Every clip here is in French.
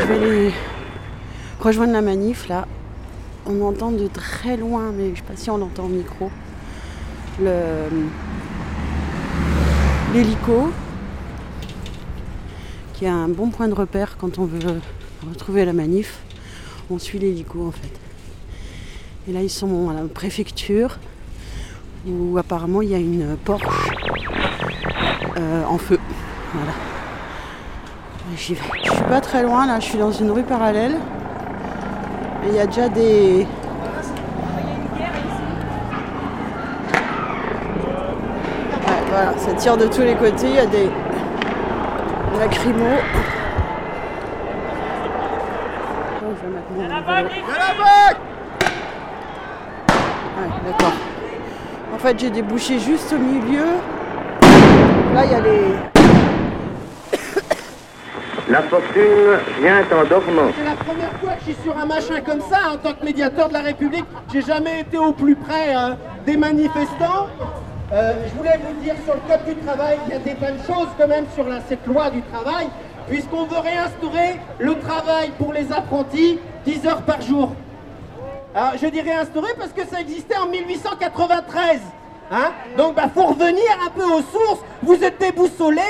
Je vais aller rejoindre la manif là. On entend de très loin, mais je ne sais pas si on l'entend au micro, l'hélico, qui est un bon point de repère quand on veut retrouver la manif. On suit l'hélico en fait. Et là ils sont à la préfecture où apparemment il y a une Porsche euh, en feu. J'y vais. Je suis pas très loin là, je suis dans une rue parallèle. Et il y a déjà des. Ouais, voilà, ça tire de tous les côtés, il y a des lacrymos. Oh, je vais. Ouais, d'accord. En fait, j'ai débouché juste au milieu. Là, il y a les. La fortune vient en dormant. C'est la première fois que je suis sur un machin comme ça en tant que médiateur de la République. J'ai jamais été au plus près hein, des manifestants. Euh, je voulais vous dire sur le code du travail, il y a des bonnes choses quand même sur cette loi du travail, puisqu'on veut réinstaurer le travail pour les apprentis 10 heures par jour. Je dis réinstaurer parce que ça existait en 1893. Hein Donc, bah, faut revenir un peu aux sources. Vous êtes déboussolés,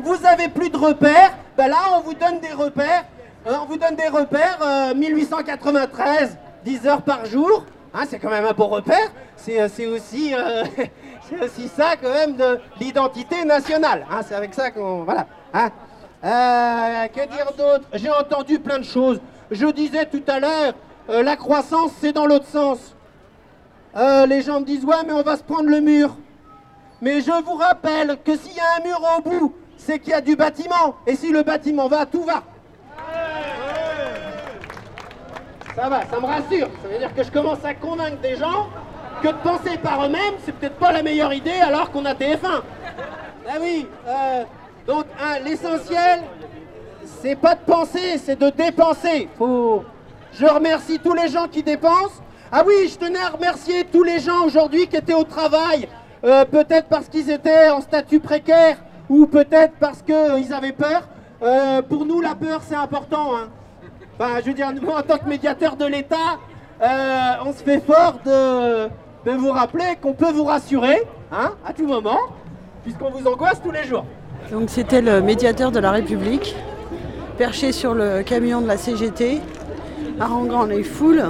vous avez plus de repères. Bah, là, on vous donne des repères. Euh, on vous donne des repères. euh, 1893, 10 heures par jour. Hein, c'est quand même un beau repère. C'est euh, aussi, euh, aussi ça, quand même, de l'identité nationale. Hein, c'est avec ça qu'on. Voilà. Hein Euh, que dire d'autre? J'ai entendu plein de choses. Je disais tout à l'heure, euh, la croissance, c'est dans l'autre sens. Euh, les gens me disent, ouais, mais on va se prendre le mur. Mais je vous rappelle que s'il y a un mur au bout, c'est qu'il y a du bâtiment. Et si le bâtiment va, tout va. Ça va, ça me rassure. Ça veut dire que je commence à convaincre des gens que de penser par eux-mêmes, c'est peut-être pas la meilleure idée alors qu'on a TF1. Ah oui, euh, donc hein, l'essentiel, c'est pas de penser, c'est de dépenser. Faut... Je remercie tous les gens qui dépensent. Ah oui, je tenais à remercier tous les gens aujourd'hui qui étaient au travail, euh, peut-être parce qu'ils étaient en statut précaire ou peut-être parce qu'ils avaient peur. Euh, pour nous, la peur, c'est important. hein. Enfin, je veux dire, moi, en tant que médiateur de l'État, euh, on se fait fort de, de vous rappeler qu'on peut vous rassurer, hein, à tout moment, puisqu'on vous angoisse tous les jours. Donc c'était le médiateur de la République, perché sur le camion de la CGT, haranguant les foules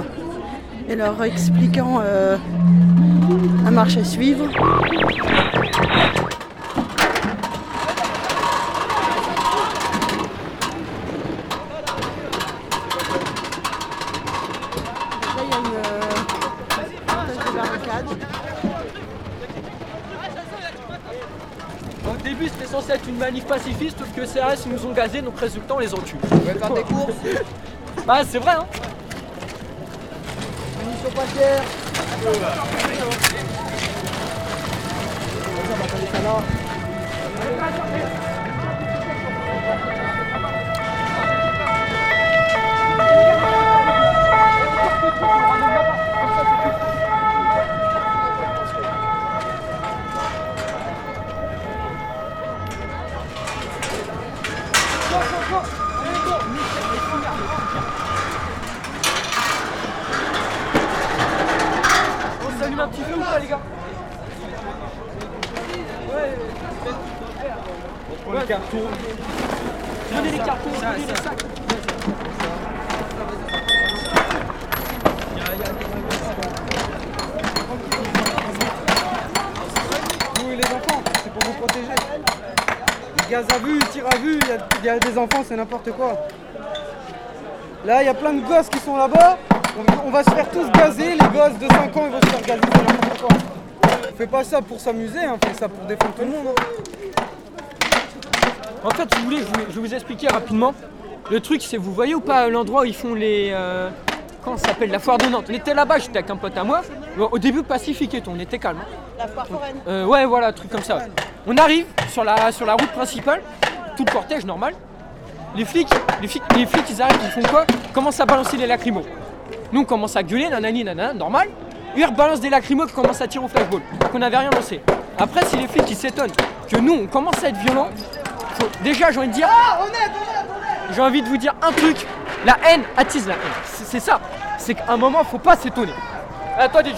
et leur expliquant euh, la marche à suivre. Il y a une euh, espèce de barricade. Au début, c'était censé être une manif pacifiste, sauf que CRS ils nous ont gazés, donc résultat, on les faire des courses. Bah, c'est vrai, hein. Munitions pas chères. On s'allume les gars Ouais. On prend les cartons. Prenez les cartons, prenez les sacs. Vous et les protéger. Gaz à vue, tir à vue, il y a- il y, a des enfants, c'est n'importe quoi. Là, il y a plein de gosses qui sont là-bas. On, on va se faire tous gazer, les gosses de 5 ans, ils vont se faire gazer, c'est n'importe quoi. On fait pas ça pour s'amuser, hein, on fait ça pour défendre tout le monde. hein. En fait, si vous voulez, je vais- vous expliquer rapidement. Le truc, c'est, vous voyez ou pas l'endroit où ils font les. euh, comment ça s'appelle La foire de Nantes? On était là-bas, j'étais avec un pote à moi. Au début, pacifique et tout, on était calme. hein. La foire foraine. Euh, ouais, voilà, truc comme ça. ouais. On arrive sur la, sur la route principale, tout le cortège normal. Les flics, les flics, les flics, ils arrivent, ils font quoi? Ils commencent à balancer les lacrymos. Nous, on commence à gueuler, nanani, nanana, normal. Ils rebalancent des lacrymos qui commencent à tirer au flashball, qu'on n'avait rien lancé. Après, si les flics, ils s'étonnent que nous, on commence à être violents, faut- déjà, j'ai envie de dire. Ah, honnête, honnête j'ai envie de vous dire un truc. La haine attise la haine. C'est c'est ça. C'est qu'à un moment, faut pas s'étonner. Attendez,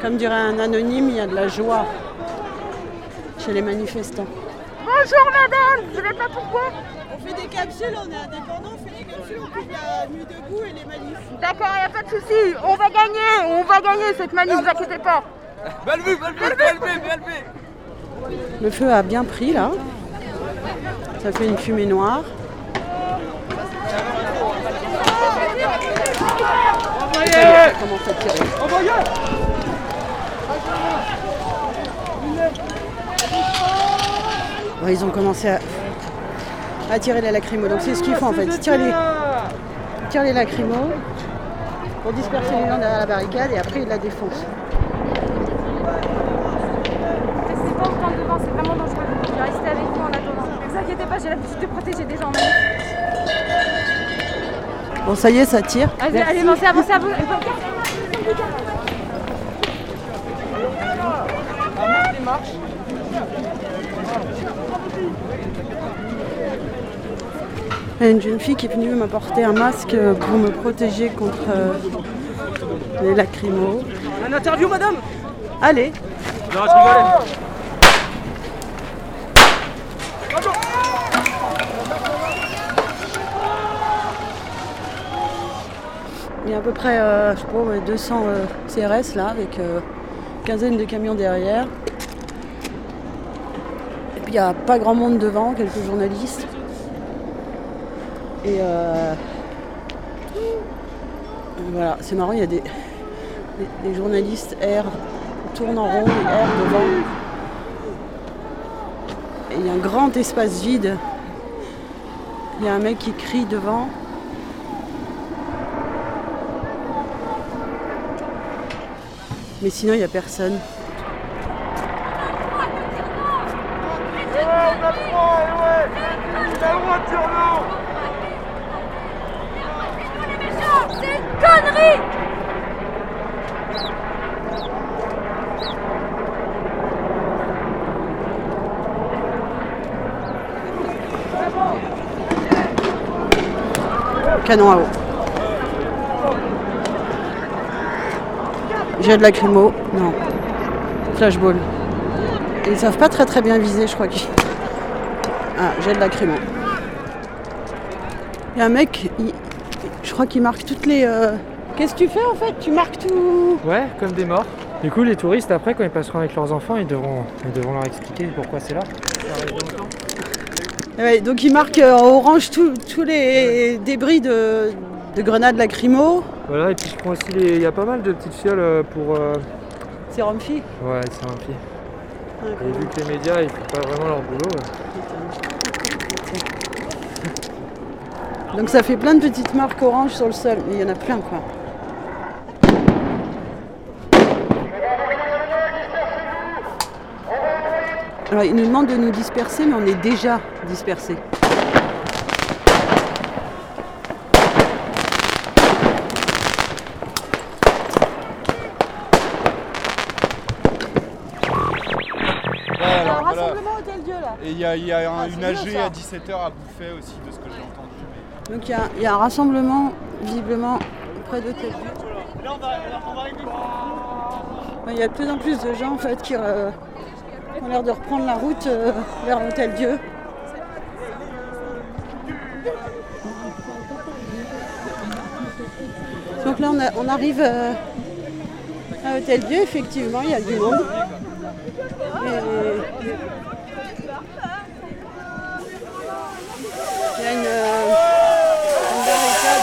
Comme dirait un anonyme, il y a de la joie chez les manifestants. Bonjour madame, vous savez pas pourquoi On fait des capsules, on est indépendants, on fait des capsules, on coupe la nuit debout et les manifs. D'accord, y a pas de souci, on va gagner, on va gagner cette manif, vous inquiétez pas. Le feu a bien pris là. Ça fait une fumée noire. Ça commence ils ont commencé à, à tirer les lacrymos. Donc c'est ce qu'ils font en fait. Ils tirent les, ils tirent les lacrymos pour disperser les gens derrière la barricade et après ils la défoncent. Restez pas autant devant, c'est vraiment dangereux. Je vais rester avec vous en attendant. Ne vous inquiétez pas, j'ai l'habitude de protéger des gens. Bon ça y est, ça tire. Allez, allez, avancez, avancez, avancez. Il y a une jeune fille qui est venue m'apporter un masque pour me protéger contre euh, les lacrymos. Un interview, madame? Allez, Non, je rigolais. il y a à peu près euh, je sais pas, ouais, 200 euh, CRS là, avec euh, une quinzaine de camions derrière. Et il n'y a pas grand monde devant, quelques journalistes. Et euh, voilà, c'est marrant, il y a des, des- des journalistes R tournent en rond et R devant. Et il y a un grand espace vide. Il y a un mec qui crie devant. Mais sinon, il n'y a personne. C'est une connerie Canon à eau. J'ai de lacrymo. Non. Flashball. Ils savent pas très très bien viser, je crois qu'ils. Ah, j'ai de lacrymo. Il y a un mec, il- je crois qu'il marque toutes les. euh, Qu'est-ce que tu fais en fait? Tu marques tout. Ouais, comme des morts. Du coup, les touristes, après, quand ils passeront avec leurs enfants, ils devront, ils devront leur expliquer pourquoi c'est là. Ouais, donc il marque euh, en orange tous les débris de, de grenades lacrymo. Voilà, et puis je prends aussi les. Il y a pas mal de petites fioles euh, pour. euh, C'est Romfi. Ouais, c'est pied. Et vu que les médias, ils font pas vraiment leur boulot. euh, Donc ça fait plein de petites marques oranges sur le sol, mais il y en a plein quoi. Alors ils nous demandent de nous disperser, mais on est déjà là. Et il y a, il y a un- Ah, une AG à 17h à Bouffet aussi, de ce que j'ai entendu. Donc il y a, un rassemblement visiblement près d'Hôtel Dieu. Il y a de plus en plus de gens en fait qui euh, ont l'air de reprendre la route euh, vers Hôtel Dieu. Donc là on, arrive euh, à Hôtel Dieu, effectivement il y a du monde. Il y a une,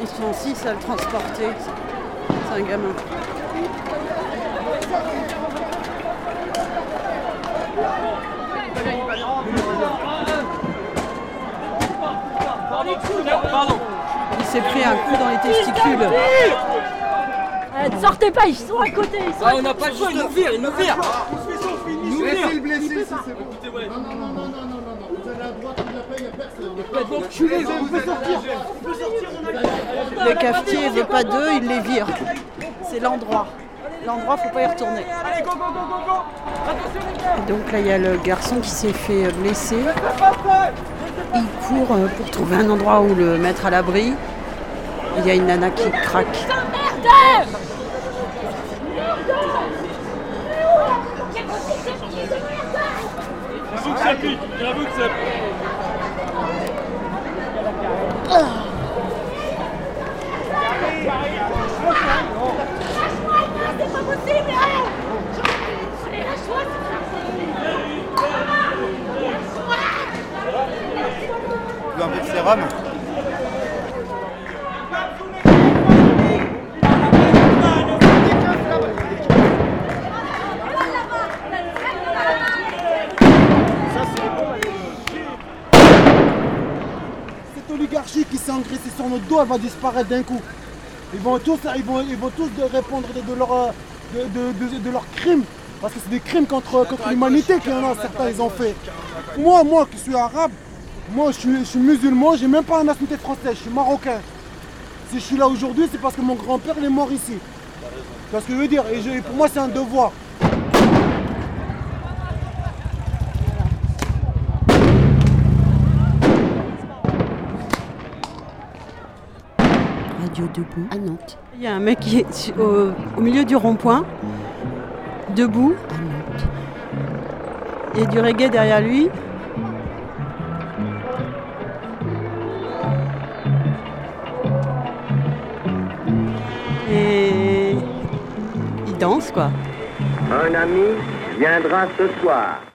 Ils sont six à le transporter. C'est un gamin. Il s'est pris un coup dans les testicules. Euh, ne sortez pas, ils sont à côté. Ils sont Ah, on n'a pas juste nous vire, il nous vire Laissez le blessé si c'est bon. Non, non, non, non, non, non, non. Vous allez à droite, vous l'appelez, il n'y a personne. Vous pouvez sortir. Vous pouvez sortir. Le cafetier ne veut pas d'eux, il les vire. C'est l'endroit. L'endroit, faut pas y retourner. Et donc là, il y a le garçon qui s'est fait euh, blesser. Il court euh, pour trouver un endroit où le mettre à l'abri. Il y a une nana qui craque possible Allez, lâche-moi Tu veux un peu de sérum Cette engraissée sur notre dos, elle va disparaître d'un coup. Ils vont tous, ils vont, ils vont tous de répondre de, de leur, de, de- de- leurs crimes. Parce que c'est des crimes contre, contre l'humanité qu'il y en a, certains ils ont fait. Moi, moi qui suis arabe, moi je suis, je suis musulman, j'ai même pas la nationalité française, je suis marocain. Si je suis là aujourd'hui, c'est parce que mon grand-père est mort ici. Tu vois ce que je veux dire Et je- et pour moi c'est un devoir. Radio Debout à Nantes. Il y a un mec qui est au, au milieu du rond-point, debout à Nantes. Il y a du reggae derrière lui. Et il danse quoi. Un ami viendra ce soir.